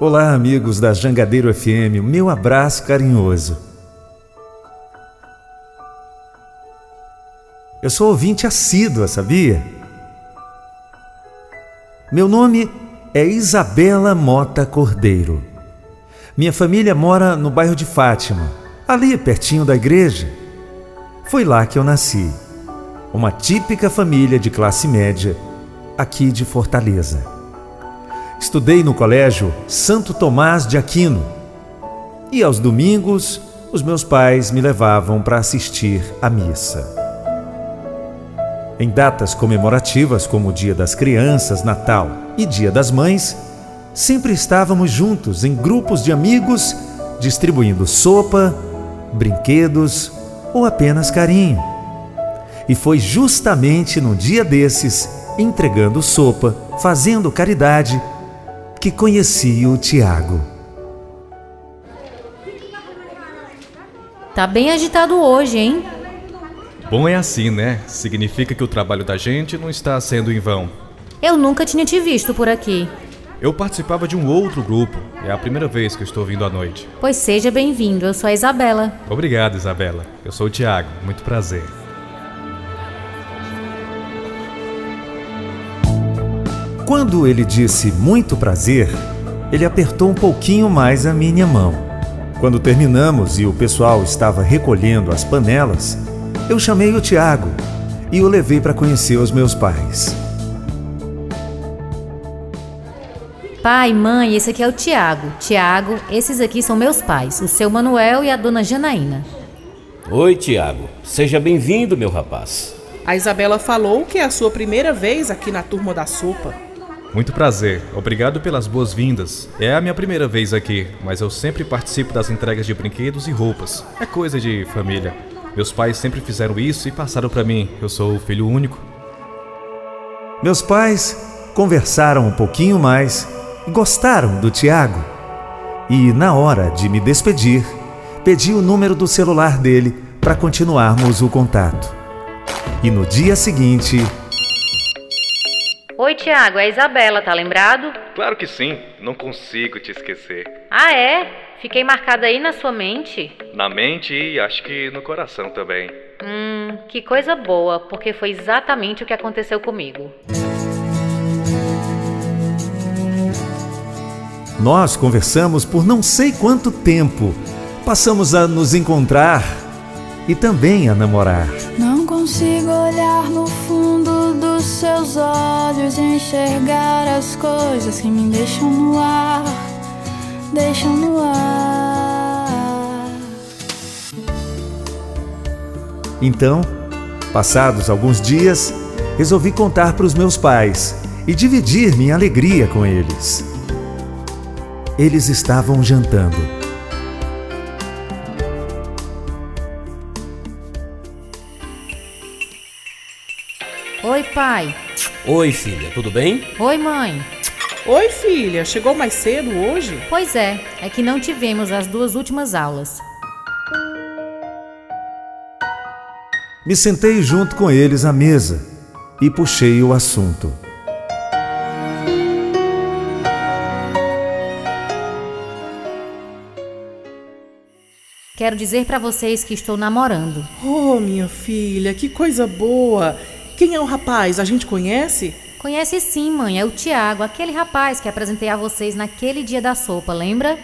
Olá, amigos da Jangadeiro FM, meu abraço carinhoso. Eu sou ouvinte assídua, sabia? Meu nome é Isabela Mota Cordeiro. Minha família mora no bairro de Fátima, ali pertinho da igreja. Foi lá que eu nasci. Uma típica família de classe média, aqui de Fortaleza. Estudei no colégio Santo Tomás de Aquino e aos domingos os meus pais me levavam para assistir à missa. Em datas comemorativas como o Dia das Crianças, Natal e Dia das Mães, sempre estávamos juntos em grupos de amigos distribuindo sopa, brinquedos ou apenas carinho. E foi justamente num dia desses, entregando sopa, fazendo caridade, que conheci o Tiago. Tá bem agitado hoje, hein? Bom é assim, né? Significa que o trabalho da gente não está sendo em vão. Eu nunca tinha te visto por aqui. Eu participava de um outro grupo. É a primeira vez que estou vindo à noite. Pois seja bem-vindo, eu sou a Isabela. Obrigado, Isabela. Eu sou o Tiago. Muito prazer. Quando ele disse muito prazer, ele apertou um pouquinho mais a minha mão. Quando terminamos e o pessoal estava recolhendo as panelas, eu chamei o Tiago e o levei para conhecer os meus pais. Pai, mãe, esse aqui é o Tiago. Tiago, esses aqui são meus pais, o seu Manuel e a dona Janaína. Oi, Tiago. Seja bem-vindo, meu rapaz. A Isabela falou que é a sua primeira vez aqui na turma da sopa. Muito prazer. Obrigado pelas boas-vindas. É a minha primeira vez aqui, mas eu sempre participo das entregas de brinquedos e roupas. É coisa de família. Meus pais sempre fizeram isso e passaram para mim. Eu sou o filho único. Meus pais conversaram um pouquinho mais e gostaram do Tiago. E na hora de me despedir, pedi o número do celular dele para continuarmos o contato. E no dia seguinte, Oi, Tiago, é a Isabela, tá lembrado? Claro que sim, não consigo te esquecer. Ah, é? Fiquei marcada aí na sua mente? Na mente e acho que no coração também. Hum, que coisa boa, porque foi exatamente o que aconteceu comigo. Nós conversamos por não sei quanto tempo. Passamos a nos encontrar e também a namorar. Não consigo olhar no fundo dos seus olhos e enxergar as coisas que me deixam no ar, deixam no ar. Então, passados alguns dias, resolvi contar para os meus pais e dividir minha alegria com eles. Eles estavam jantando. Pai. Oi, filha, tudo bem? Oi, mãe. Oi, filha, chegou mais cedo hoje? Pois é, é que não tivemos as duas últimas aulas. Me sentei junto com eles à mesa e puxei o assunto. Quero dizer para vocês que estou namorando. Oh, minha filha, que coisa boa! Quem é o rapaz? A gente conhece? Conhece sim, mãe, é o Tiago, aquele rapaz que apresentei a vocês naquele dia da sopa, lembra?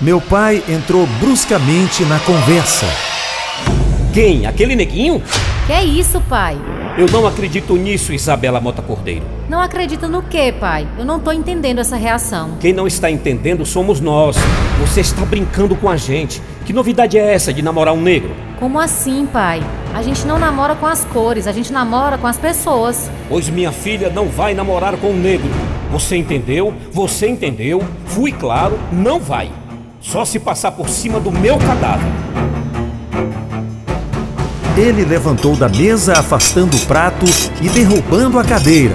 Meu pai entrou bruscamente na conversa. Quem? Aquele neguinho? Que é isso, pai? Eu não acredito nisso, Isabela Mota Cordeiro. Não acredita no quê, pai? Eu não tô entendendo essa reação. Quem não está entendendo somos nós. Você está brincando com a gente. Que novidade é essa de namorar um negro? Como assim, pai? A gente não namora com as cores, a gente namora com as pessoas. Pois minha filha não vai namorar com um negro. Você entendeu? Você entendeu? Fui claro, não vai. Só se passar por cima do meu cadáver. Ele levantou da mesa, afastando o prato e derrubando a cadeira.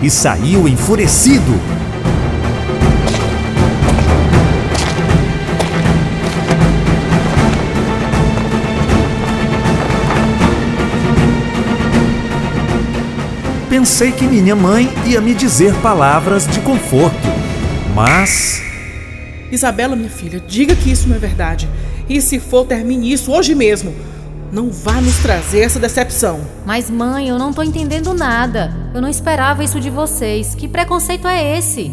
E saiu enfurecido. pensei que minha mãe ia me dizer palavras de conforto. Mas. Isabela, minha filha, diga que isso não é verdade. E se for, termine isso hoje mesmo. Não vá nos trazer essa decepção. Mas, mãe, eu não tô entendendo nada. Eu não esperava isso de vocês. Que preconceito é esse?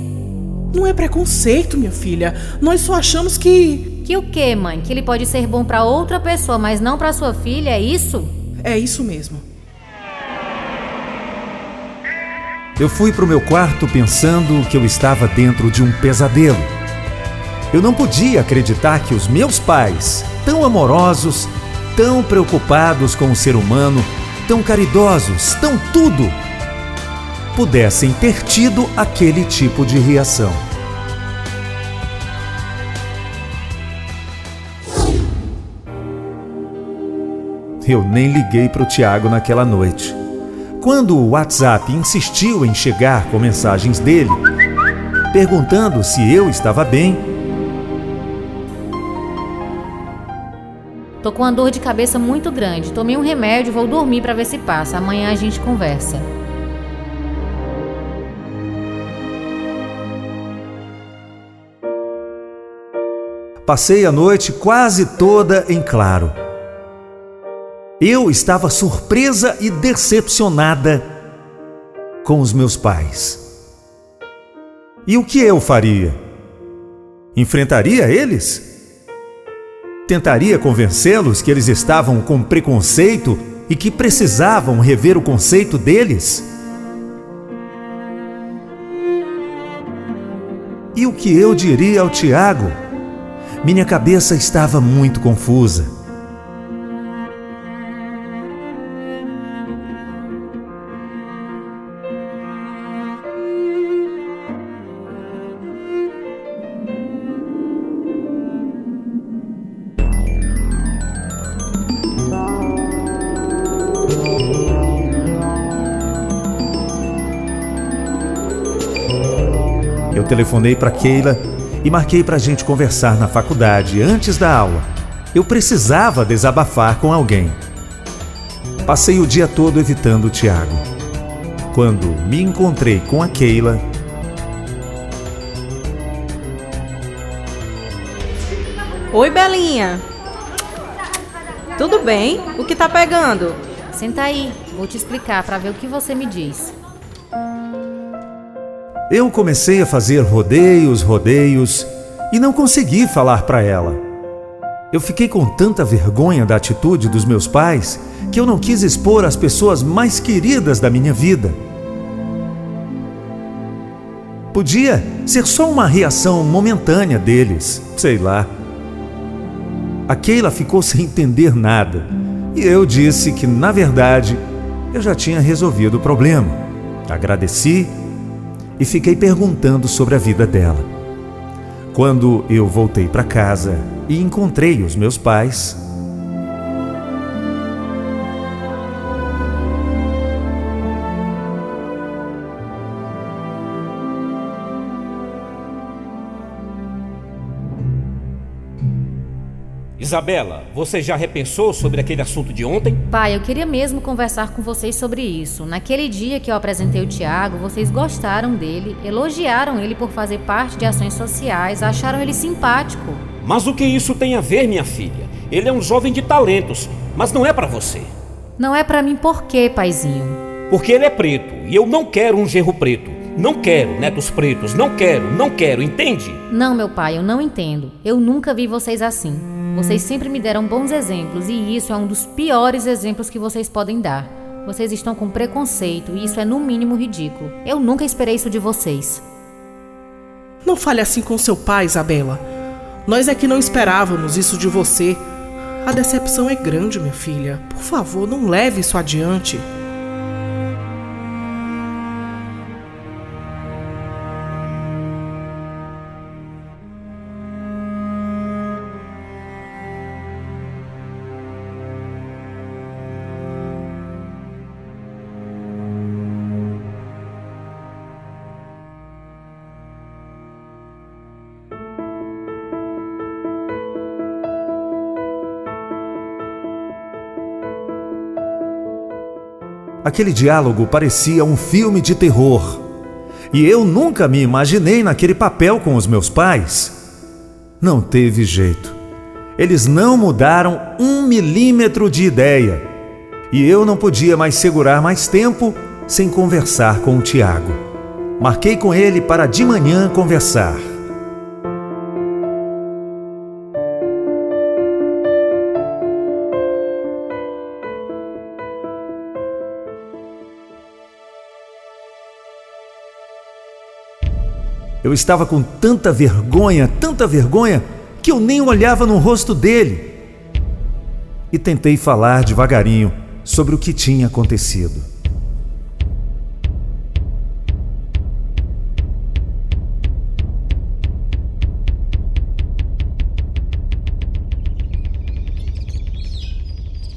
Não é preconceito, minha filha. Nós só achamos que. Que o quê, mãe? Que ele pode ser bom para outra pessoa, mas não para sua filha, é isso? É isso mesmo. Eu fui para o meu quarto pensando que eu estava dentro de um pesadelo. Eu não podia acreditar que os meus pais, tão amorosos, tão preocupados com o ser humano, tão caridosos, tão tudo, pudessem ter tido aquele tipo de reação. Eu nem liguei para o Tiago naquela noite. Quando o WhatsApp insistiu em chegar com mensagens dele, perguntando se eu estava bem, Tô com uma dor de cabeça muito grande. Tomei um remédio, vou dormir para ver se passa. Amanhã a gente conversa. passei a noite quase toda em claro. Eu estava surpresa e decepcionada com os meus pais. E o que eu faria? Enfrentaria eles? Tentaria convencê-los que eles estavam com preconceito e que precisavam rever o conceito deles? E o que eu diria ao Tiago? Minha cabeça estava muito confusa. Telefonei para Keila e marquei para a gente conversar na faculdade antes da aula. Eu precisava desabafar com alguém. Passei o dia todo evitando o Tiago. Quando me encontrei com a Keila, Oi, Belinha. Tudo bem? O que tá pegando? Senta aí, vou te explicar para ver o que você me diz. Eu comecei a fazer rodeios, rodeios e não consegui falar para ela. Eu fiquei com tanta vergonha da atitude dos meus pais que eu não quis expor as pessoas mais queridas da minha vida. Podia ser só uma reação momentânea deles, sei lá. A Keila ficou sem entender nada e eu disse que, na verdade, eu já tinha resolvido o problema. Agradeci e fiquei perguntando sobre a vida dela. Quando eu voltei para casa e encontrei os meus pais, Isabela, você já repensou sobre aquele assunto de ontem? Pai, eu queria mesmo conversar com vocês sobre isso. Naquele dia que eu apresentei o Tiago, vocês gostaram dele, elogiaram ele por fazer parte de ações sociais, acharam ele simpático. Mas o que isso tem a ver, minha filha? Ele é um jovem de talentos, mas não é para você. Não é para mim por quê, paizinho? Porque ele é preto e eu não quero um gerro preto. Não quero netos pretos, não quero, não quero, entende? Não, meu pai, eu não entendo. Eu nunca vi vocês assim. Vocês sempre me deram bons exemplos e isso é um dos piores exemplos que vocês podem dar. Vocês estão com preconceito e isso é no mínimo ridículo. Eu nunca esperei isso de vocês. Não fale assim com seu pai, Isabela. Nós é que não esperávamos isso de você. A decepção é grande, minha filha. Por favor, não leve isso adiante. Aquele diálogo parecia um filme de terror. E eu nunca me imaginei naquele papel com os meus pais. Não teve jeito. Eles não mudaram um milímetro de ideia. E eu não podia mais segurar mais tempo sem conversar com o Tiago. Marquei com ele para de manhã conversar. Eu estava com tanta vergonha, tanta vergonha, que eu nem olhava no rosto dele. E tentei falar devagarinho sobre o que tinha acontecido.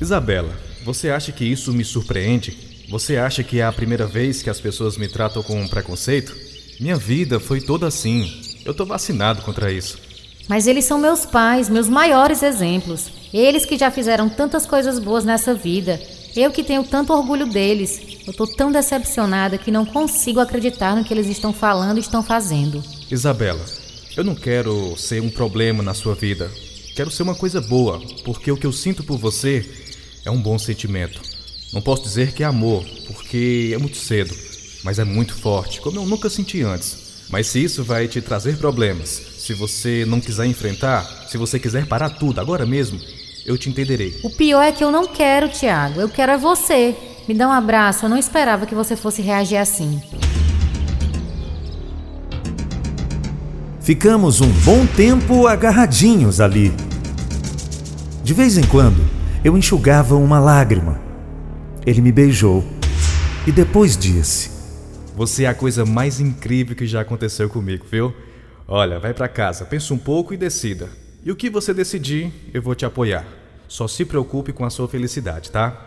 Isabela, você acha que isso me surpreende? Você acha que é a primeira vez que as pessoas me tratam com preconceito? Minha vida foi toda assim. Eu tô vacinado contra isso. Mas eles são meus pais, meus maiores exemplos. Eles que já fizeram tantas coisas boas nessa vida. Eu que tenho tanto orgulho deles. Eu tô tão decepcionada que não consigo acreditar no que eles estão falando e estão fazendo. Isabela, eu não quero ser um problema na sua vida. Quero ser uma coisa boa, porque o que eu sinto por você é um bom sentimento. Não posso dizer que é amor, porque é muito cedo, mas é muito forte, como eu nunca senti antes. Mas se isso vai te trazer problemas, se você não quiser enfrentar, se você quiser parar tudo agora mesmo, eu te entenderei. O pior é que eu não quero, Tiago. Eu quero é você. Me dá um abraço. Eu não esperava que você fosse reagir assim. Ficamos um bom tempo agarradinhos ali. De vez em quando, eu enxugava uma lágrima. Ele me beijou e depois disse: Você é a coisa mais incrível que já aconteceu comigo, viu? Olha, vai para casa, pensa um pouco e decida. E o que você decidir, eu vou te apoiar. Só se preocupe com a sua felicidade, tá?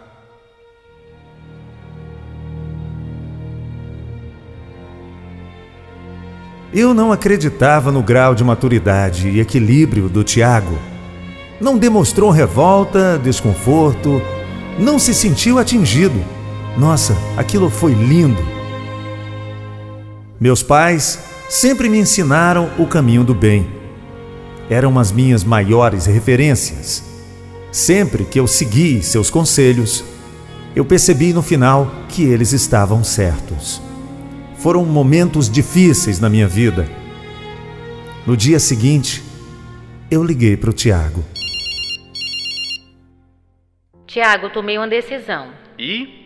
Eu não acreditava no grau de maturidade e equilíbrio do Tiago. Não demonstrou revolta, desconforto, não se sentiu atingido. Nossa, aquilo foi lindo. Meus pais sempre me ensinaram o caminho do bem. Eram as minhas maiores referências. Sempre que eu segui seus conselhos, eu percebi no final que eles estavam certos. Foram momentos difíceis na minha vida. No dia seguinte, eu liguei para o Tiago. Tiago, tomei uma decisão. E?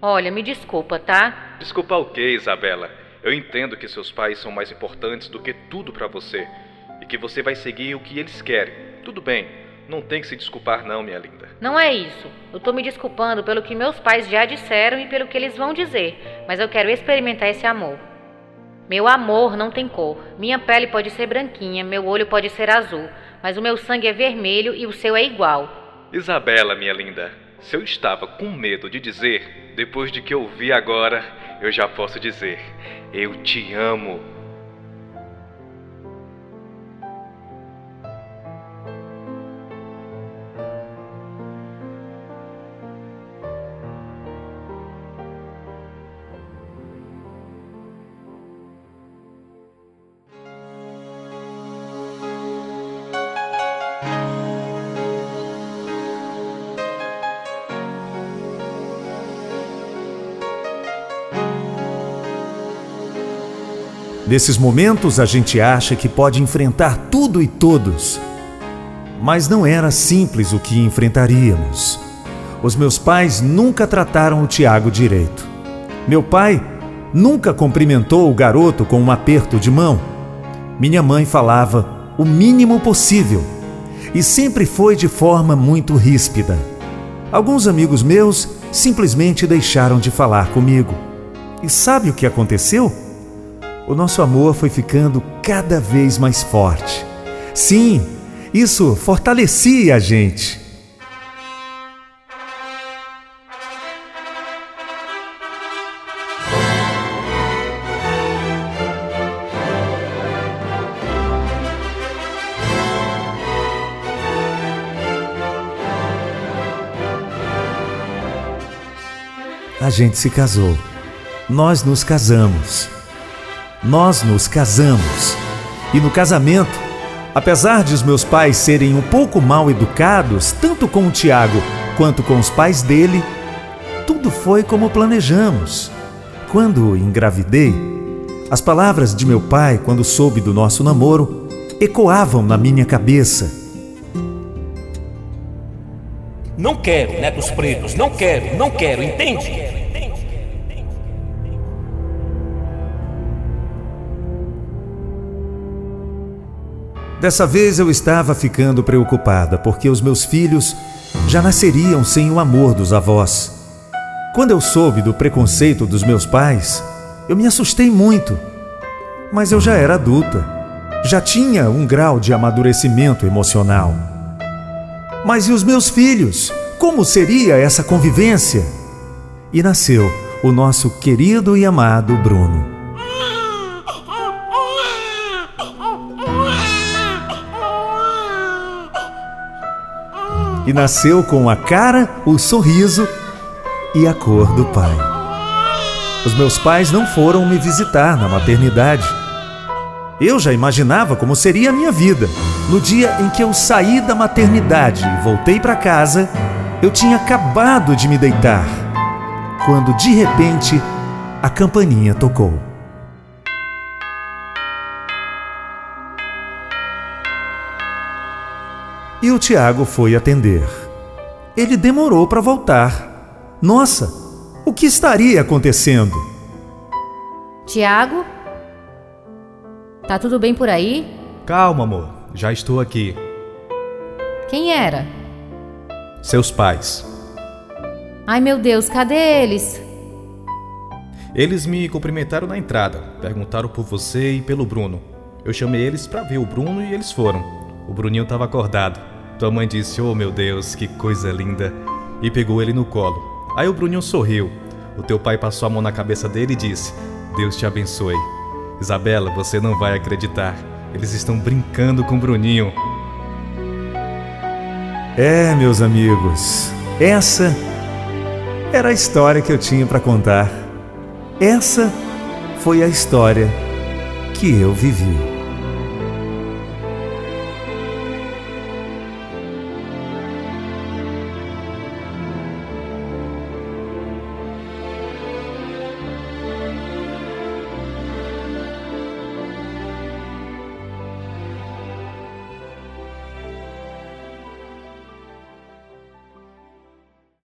Olha, me desculpa, tá? Desculpa o quê, Isabela? Eu entendo que seus pais são mais importantes do que tudo para você e que você vai seguir o que eles querem. Tudo bem, não tem que se desculpar não, minha linda. Não é isso. Eu tô me desculpando pelo que meus pais já disseram e pelo que eles vão dizer, mas eu quero experimentar esse amor. Meu amor não tem cor. Minha pele pode ser branquinha, meu olho pode ser azul, mas o meu sangue é vermelho e o seu é igual. Isabela, minha linda, se eu estava com medo de dizer, depois de que eu vi agora, eu já posso dizer: eu te amo. Nesses momentos a gente acha que pode enfrentar tudo e todos. Mas não era simples o que enfrentaríamos. Os meus pais nunca trataram o Tiago direito. Meu pai nunca cumprimentou o garoto com um aperto de mão. Minha mãe falava o mínimo possível e sempre foi de forma muito ríspida. Alguns amigos meus simplesmente deixaram de falar comigo. E sabe o que aconteceu? O nosso amor foi ficando cada vez mais forte. Sim, isso fortalecia a gente. a gente se casou. Nós nos casamos. Nós nos casamos. E no casamento, apesar de os meus pais serem um pouco mal educados, tanto com o Tiago quanto com os pais dele, tudo foi como planejamos. Quando engravidei, as palavras de meu pai, quando soube do nosso namoro, ecoavam na minha cabeça. Não quero netos pretos, não quero, não quero, entende? Dessa vez eu estava ficando preocupada, porque os meus filhos já nasceriam sem o amor dos avós. Quando eu soube do preconceito dos meus pais, eu me assustei muito. Mas eu já era adulta, já tinha um grau de amadurecimento emocional. Mas e os meus filhos? Como seria essa convivência? E nasceu o nosso querido e amado Bruno. E nasceu com a cara, o sorriso e a cor do pai. Os meus pais não foram me visitar na maternidade. Eu já imaginava como seria a minha vida. No dia em que eu saí da maternidade e voltei para casa, eu tinha acabado de me deitar, quando de repente a campainha tocou. E o Tiago foi atender. Ele demorou para voltar. Nossa, o que estaria acontecendo? Tiago? Tá tudo bem por aí? Calma, amor, já estou aqui. Quem era? Seus pais. Ai meu Deus, cadê eles? Eles me cumprimentaram na entrada, perguntaram por você e pelo Bruno. Eu chamei eles para ver o Bruno e eles foram. O Bruninho estava acordado. Tua mãe disse: Oh meu Deus, que coisa linda! E pegou ele no colo. Aí o Bruninho sorriu. O teu pai passou a mão na cabeça dele e disse: Deus te abençoe. Isabela, você não vai acreditar. Eles estão brincando com o Bruninho. É, meus amigos, essa era a história que eu tinha para contar. Essa foi a história que eu vivi.